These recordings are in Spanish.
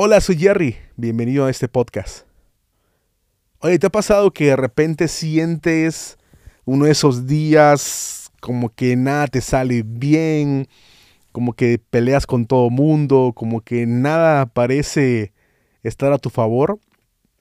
Hola, soy Jerry. Bienvenido a este podcast. Oye, ¿te ha pasado que de repente sientes uno de esos días como que nada te sale bien, como que peleas con todo mundo, como que nada parece estar a tu favor?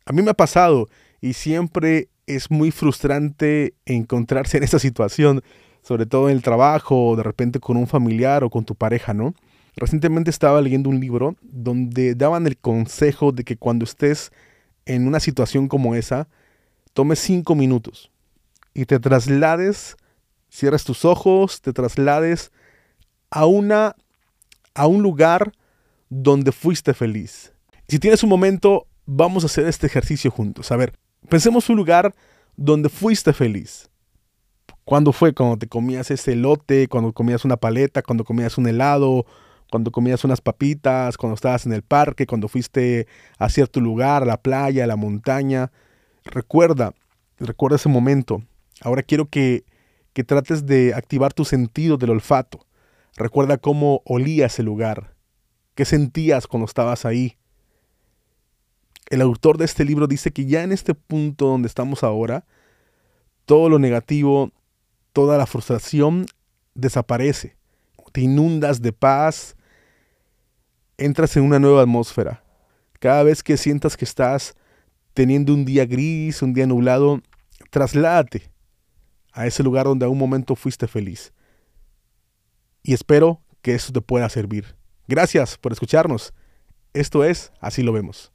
A mí me ha pasado y siempre es muy frustrante encontrarse en esa situación, sobre todo en el trabajo, o de repente con un familiar o con tu pareja, ¿no? Recientemente estaba leyendo un libro donde daban el consejo de que cuando estés en una situación como esa, tomes cinco minutos y te traslades, cierres tus ojos, te traslades a una a un lugar donde fuiste feliz. Si tienes un momento, vamos a hacer este ejercicio juntos. A ver, pensemos un lugar donde fuiste feliz. ¿Cuándo fue? Cuando te comías ese elote, cuando comías una paleta, cuando comías un helado, cuando comías unas papitas, cuando estabas en el parque, cuando fuiste a cierto lugar, a la playa, a la montaña. Recuerda, recuerda ese momento. Ahora quiero que, que trates de activar tu sentido del olfato. Recuerda cómo olía ese lugar, qué sentías cuando estabas ahí. El autor de este libro dice que ya en este punto donde estamos ahora, todo lo negativo, toda la frustración desaparece. Te inundas de paz, entras en una nueva atmósfera. Cada vez que sientas que estás teniendo un día gris, un día nublado, trasládate a ese lugar donde a un momento fuiste feliz. Y espero que eso te pueda servir. Gracias por escucharnos. Esto es Así lo vemos.